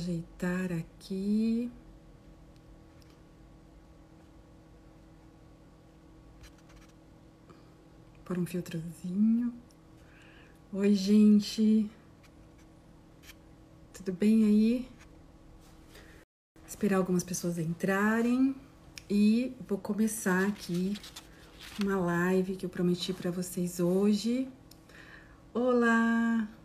ajeitar aqui. Por um filtrozinho. Oi, gente. Tudo bem aí? Esperar algumas pessoas entrarem e vou começar aqui uma live que eu prometi para vocês hoje. Olá!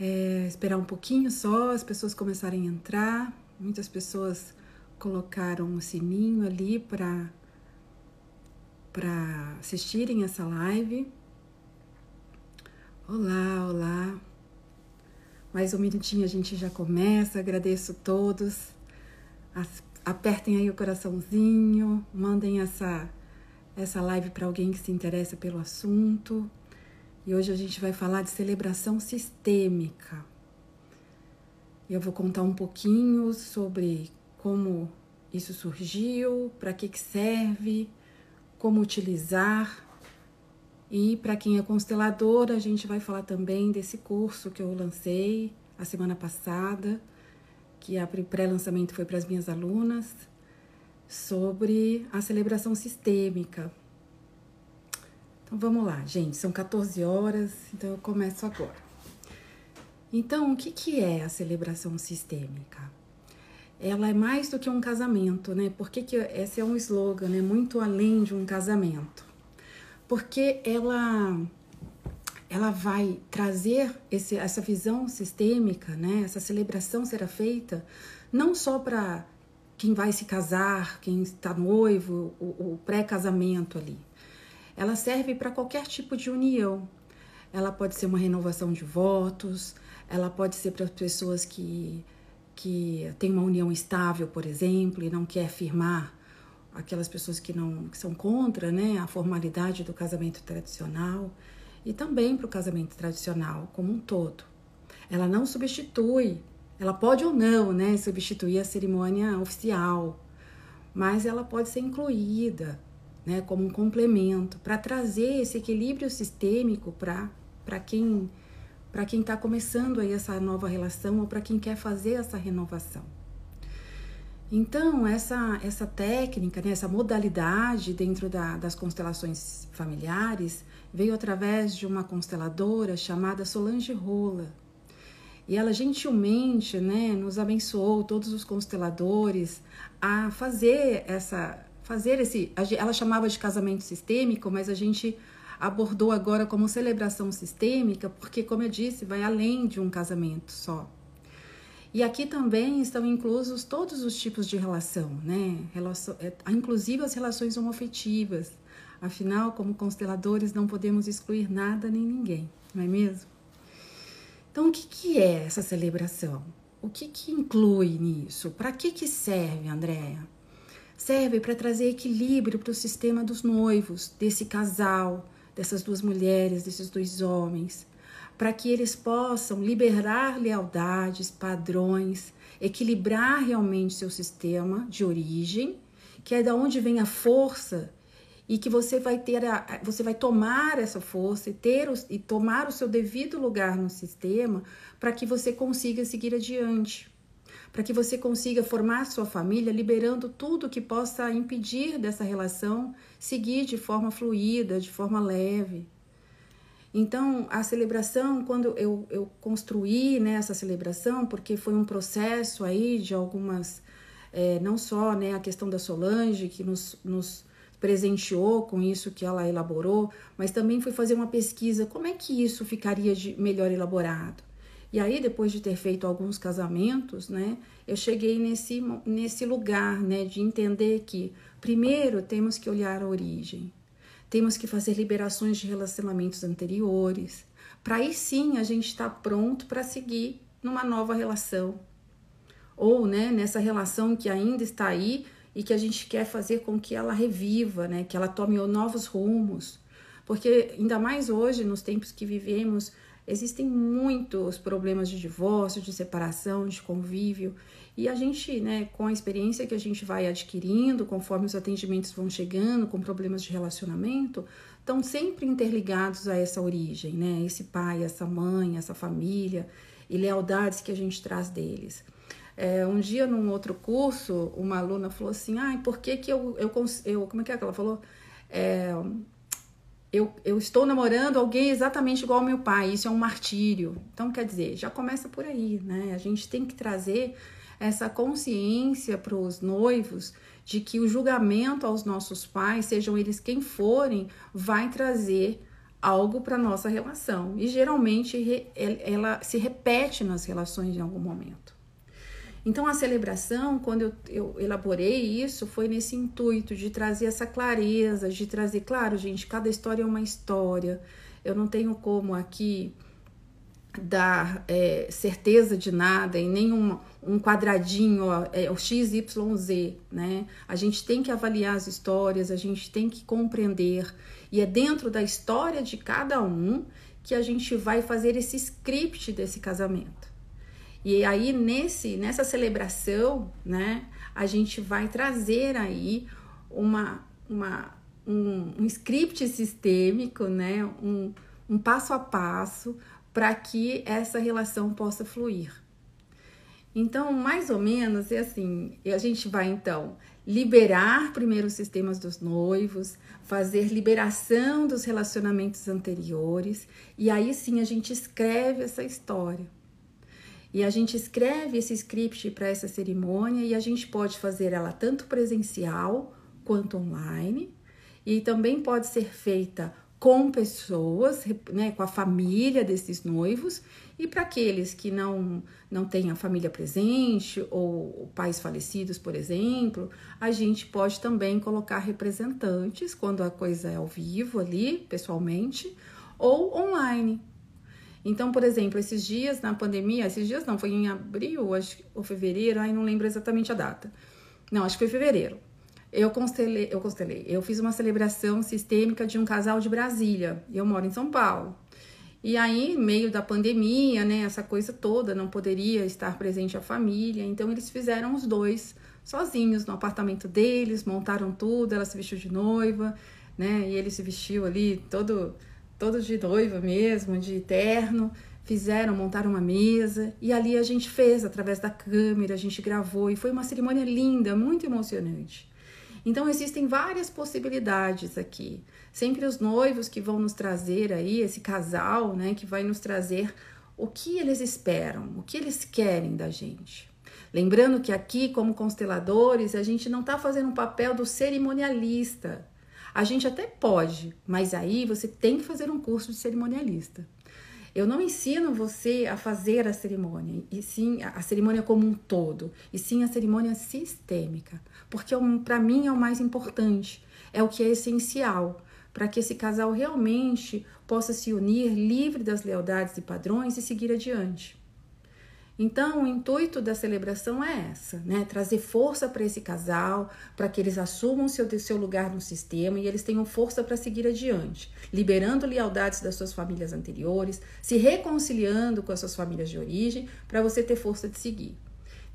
É, esperar um pouquinho só, as pessoas começarem a entrar. Muitas pessoas colocaram o um sininho ali para para assistirem essa live. Olá, olá. Mais um minutinho a gente já começa. Agradeço todos. Apertem aí o coraçãozinho, mandem essa essa live para alguém que se interessa pelo assunto. E hoje a gente vai falar de celebração sistêmica. Eu vou contar um pouquinho sobre como isso surgiu, para que, que serve, como utilizar. E para quem é constelador, a gente vai falar também desse curso que eu lancei a semana passada, que a pré-lançamento foi para as minhas alunas, sobre a celebração sistêmica. Então vamos lá, gente, são 14 horas, então eu começo agora. Então, o que, que é a celebração sistêmica? Ela é mais do que um casamento, né? Porque que esse é um slogan, né? Muito além de um casamento. Porque ela ela vai trazer esse, essa visão sistêmica, né? Essa celebração será feita não só para quem vai se casar, quem está noivo, o, o pré-casamento ali, ela serve para qualquer tipo de união. Ela pode ser uma renovação de votos, ela pode ser para pessoas que, que têm uma união estável, por exemplo, e não quer firmar aquelas pessoas que não que são contra né, a formalidade do casamento tradicional e também para o casamento tradicional como um todo. Ela não substitui, ela pode ou não né, substituir a cerimônia oficial, mas ela pode ser incluída né, como um complemento, para trazer esse equilíbrio sistêmico para quem para quem está começando aí essa nova relação ou para quem quer fazer essa renovação. Então, essa, essa técnica, né, essa modalidade dentro da, das constelações familiares veio através de uma consteladora chamada Solange Rola. E ela gentilmente né, nos abençoou, todos os consteladores, a fazer essa, fazer esse. Ela chamava de casamento sistêmico, mas a gente abordou agora como celebração sistêmica, porque, como eu disse, vai além de um casamento só. E aqui também estão inclusos todos os tipos de relação, né? Relação, é, inclusive as relações homoafetivas. Afinal, como consteladores, não podemos excluir nada nem ninguém, não é mesmo? Então, o que, que é essa celebração? O que, que inclui nisso? Para que, que serve, Andréa? Serve para trazer equilíbrio para o sistema dos noivos, desse casal, dessas duas mulheres, desses dois homens, para que eles possam liberar lealdades, padrões, equilibrar realmente seu sistema de origem, que é da onde vem a força e que você vai ter a, você vai tomar essa força e ter e tomar o seu devido lugar no sistema para que você consiga seguir adiante para que você consiga formar sua família liberando tudo que possa impedir dessa relação seguir de forma fluida, de forma leve. Então, a celebração, quando eu, eu construí né, essa celebração, porque foi um processo aí de algumas, é, não só né, a questão da Solange, que nos, nos presenteou com isso que ela elaborou, mas também fui fazer uma pesquisa, como é que isso ficaria de melhor elaborado? E aí, depois de ter feito alguns casamentos, né, eu cheguei nesse, nesse lugar, né, de entender que, primeiro, temos que olhar a origem, temos que fazer liberações de relacionamentos anteriores, para aí sim a gente estar tá pronto para seguir numa nova relação. Ou, né, nessa relação que ainda está aí e que a gente quer fazer com que ela reviva, né, que ela tome novos rumos. Porque, ainda mais hoje, nos tempos que vivemos, Existem muitos problemas de divórcio, de separação, de convívio, e a gente, né, com a experiência que a gente vai adquirindo, conforme os atendimentos vão chegando, com problemas de relacionamento, estão sempre interligados a essa origem, né? Esse pai, essa mãe, essa família, e lealdades que a gente traz deles. É, um dia, num outro curso, uma aluna falou assim: ah, por que, que eu, eu, eu. Como é que é que ela falou? É, eu, eu estou namorando alguém exatamente igual ao meu pai, isso é um martírio. Então, quer dizer, já começa por aí, né? A gente tem que trazer essa consciência para os noivos de que o julgamento aos nossos pais, sejam eles quem forem, vai trazer algo para nossa relação. E geralmente ela se repete nas relações em algum momento. Então a celebração, quando eu, eu, elaborei isso, foi nesse intuito de trazer essa clareza, de trazer, claro, gente, cada história é uma história. Eu não tenho como aqui dar é, certeza de nada em nenhum um quadradinho, ó, é o XYZ, né? A gente tem que avaliar as histórias, a gente tem que compreender, e é dentro da história de cada um que a gente vai fazer esse script desse casamento. E aí nesse nessa celebração, né, a gente vai trazer aí uma, uma um, um script sistêmico, né, um, um passo a passo para que essa relação possa fluir. Então, mais ou menos é assim, a gente vai então liberar primeiro os sistemas dos noivos, fazer liberação dos relacionamentos anteriores, e aí sim a gente escreve essa história. E a gente escreve esse script para essa cerimônia e a gente pode fazer ela tanto presencial quanto online, e também pode ser feita com pessoas, né, com a família desses noivos, e para aqueles que não, não têm a família presente ou pais falecidos, por exemplo, a gente pode também colocar representantes quando a coisa é ao vivo ali, pessoalmente, ou online. Então, por exemplo, esses dias na pandemia, esses dias não, foi em abril acho, ou fevereiro, aí não lembro exatamente a data. Não, acho que foi fevereiro eu constelei, eu constelei, eu fiz uma celebração sistêmica de um casal de Brasília. Eu moro em São Paulo. E aí, meio da pandemia, né, essa coisa toda, não poderia estar presente a família, então eles fizeram os dois sozinhos no apartamento deles, montaram tudo, ela se vestiu de noiva, né, e ele se vestiu ali todo todo de noiva mesmo, de terno, fizeram, montaram uma mesa e ali a gente fez através da câmera, a gente gravou e foi uma cerimônia linda, muito emocionante. Então existem várias possibilidades aqui. Sempre os noivos que vão nos trazer aí, esse casal, né, que vai nos trazer o que eles esperam, o que eles querem da gente. Lembrando que aqui, como consteladores, a gente não está fazendo um papel do cerimonialista. A gente até pode, mas aí você tem que fazer um curso de cerimonialista. Eu não ensino você a fazer a cerimônia, e sim a cerimônia como um todo, e sim a cerimônia sistêmica, porque é para mim é o mais importante, é o que é essencial para que esse casal realmente possa se unir livre das lealdades e padrões e seguir adiante. Então, o intuito da celebração é essa, né? Trazer força para esse casal, para que eles assumam seu, seu lugar no sistema e eles tenham força para seguir adiante, liberando lealdades das suas famílias anteriores, se reconciliando com as suas famílias de origem, para você ter força de seguir.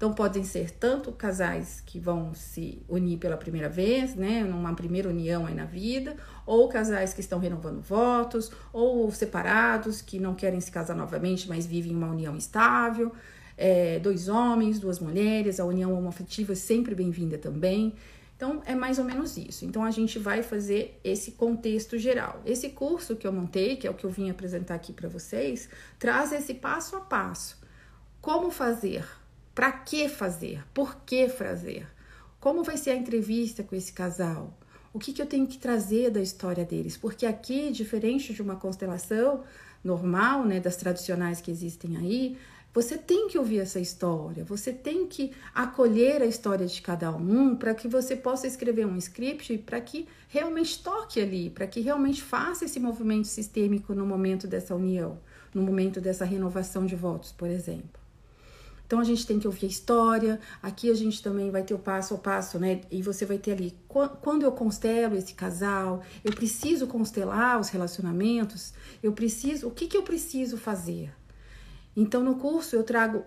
Então, podem ser tanto casais que vão se unir pela primeira vez, né, numa primeira união aí na vida, ou casais que estão renovando votos, ou separados que não querem se casar novamente, mas vivem uma união estável é, dois homens, duas mulheres, a união homoafetiva é sempre bem-vinda também. Então, é mais ou menos isso. Então, a gente vai fazer esse contexto geral. Esse curso que eu montei, que é o que eu vim apresentar aqui para vocês, traz esse passo a passo. Como fazer? Para que fazer? Por que fazer? Como vai ser a entrevista com esse casal? O que, que eu tenho que trazer da história deles? Porque aqui, diferente de uma constelação normal, né, das tradicionais que existem aí, você tem que ouvir essa história, você tem que acolher a história de cada um para que você possa escrever um script para que realmente toque ali, para que realmente faça esse movimento sistêmico no momento dessa união, no momento dessa renovação de votos, por exemplo. Então a gente tem que ouvir a história. Aqui a gente também vai ter o passo a passo, né? E você vai ter ali quando eu constelo esse casal, eu preciso constelar os relacionamentos, eu preciso, o que que eu preciso fazer? Então, no curso eu trago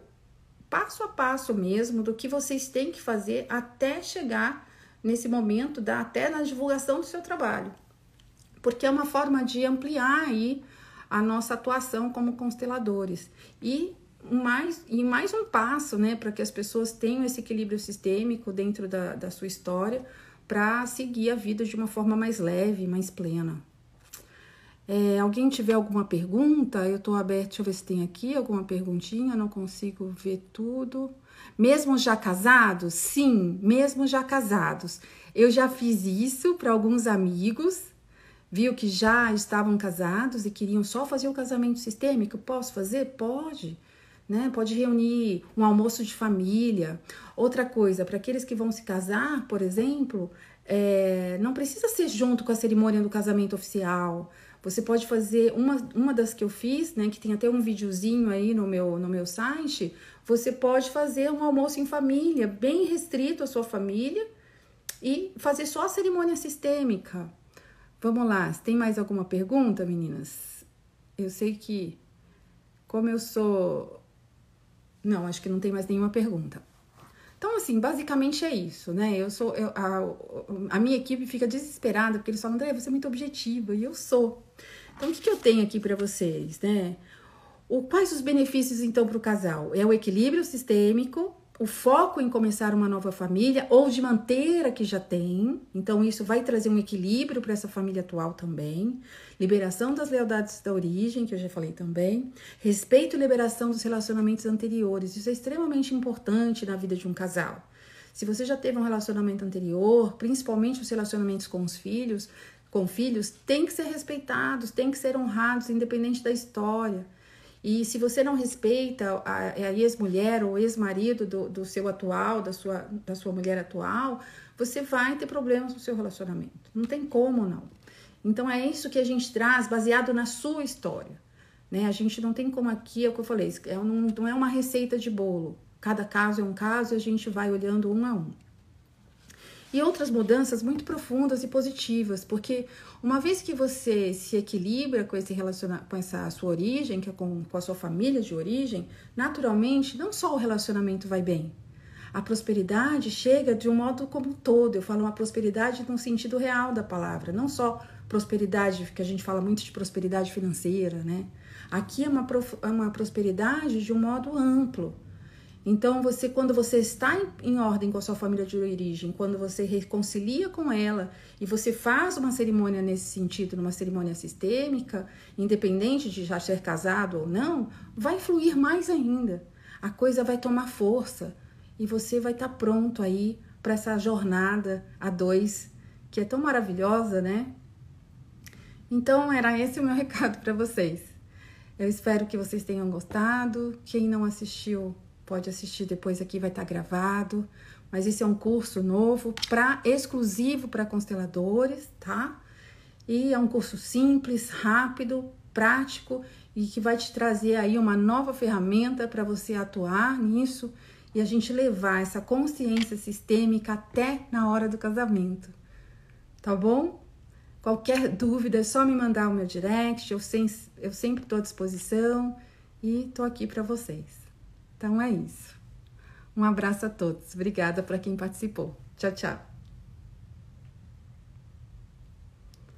passo a passo mesmo do que vocês têm que fazer até chegar nesse momento da até na divulgação do seu trabalho. Porque é uma forma de ampliar aí a nossa atuação como consteladores. E mais, e mais um passo, né, para que as pessoas tenham esse equilíbrio sistêmico dentro da, da sua história para seguir a vida de uma forma mais leve, mais plena. É, alguém tiver alguma pergunta, eu estou aberta, deixa eu ver se tem aqui alguma perguntinha, não consigo ver tudo. Mesmo já casados? Sim, mesmo já casados. Eu já fiz isso para alguns amigos, viu que já estavam casados e queriam só fazer o casamento sistêmico. Posso fazer? Pode. Né? Pode reunir um almoço de família. Outra coisa, para aqueles que vão se casar, por exemplo, é, não precisa ser junto com a cerimônia do casamento oficial. Você pode fazer uma, uma das que eu fiz, né, que tem até um videozinho aí no meu, no meu site. Você pode fazer um almoço em família, bem restrito à sua família, e fazer só a cerimônia sistêmica. Vamos lá, tem mais alguma pergunta, meninas? Eu sei que, como eu sou. Não, acho que não tem mais nenhuma pergunta. Então, assim, basicamente é isso, né? Eu sou. Eu, a, a minha equipe fica desesperada porque eles falam, André, você é muito objetiva, e eu sou. Então, o que, que eu tenho aqui para vocês, né? O, quais os benefícios, então, para o casal? É o equilíbrio sistêmico, o foco em começar uma nova família ou de manter a que já tem. Então, isso vai trazer um equilíbrio para essa família atual também. Liberação das lealdades da origem, que eu já falei também. Respeito e liberação dos relacionamentos anteriores. Isso é extremamente importante na vida de um casal. Se você já teve um relacionamento anterior, principalmente os relacionamentos com os filhos, com filhos, tem que ser respeitados, tem que ser honrados, independente da história. E se você não respeita a, a ex-mulher ou ex-marido do, do seu atual, da sua, da sua mulher atual, você vai ter problemas no seu relacionamento. Não tem como não. Então é isso que a gente traz baseado na sua história. Né? A gente não tem como aqui, é o que eu falei, é, não, não é uma receita de bolo. Cada caso é um caso e a gente vai olhando um a um e outras mudanças muito profundas e positivas, porque uma vez que você se equilibra com esse relaciona com essa sua origem, que é com, com a sua família de origem, naturalmente não só o relacionamento vai bem, a prosperidade chega de um modo como um todo. Eu falo uma prosperidade no sentido real da palavra, não só prosperidade, que a gente fala muito de prosperidade financeira, né? Aqui é uma, é uma prosperidade de um modo amplo. Então, você, quando você está em, em, ordem com a sua família de origem, quando você reconcilia com ela e você faz uma cerimônia nesse sentido, numa cerimônia sistêmica, independente de já ser casado ou não, vai fluir mais ainda. A coisa vai tomar força e você vai estar pronto aí para essa jornada a dois, que é tão maravilhosa, né? Então, era esse o meu recado para vocês. Eu espero que vocês tenham gostado. Quem não assistiu, pode assistir depois aqui, vai estar gravado. Mas esse é um curso novo, para exclusivo para consteladores, tá? E é um curso simples, rápido, prático e que vai te trazer aí uma nova ferramenta para você atuar nisso e a gente levar essa consciência sistêmica até na hora do casamento. Tá bom? Qualquer dúvida é só me mandar o meu direct, eu, sem, eu sempre estou à disposição e estou aqui para vocês. Então é isso. Um abraço a todos. Obrigada para quem participou. Tchau, tchau.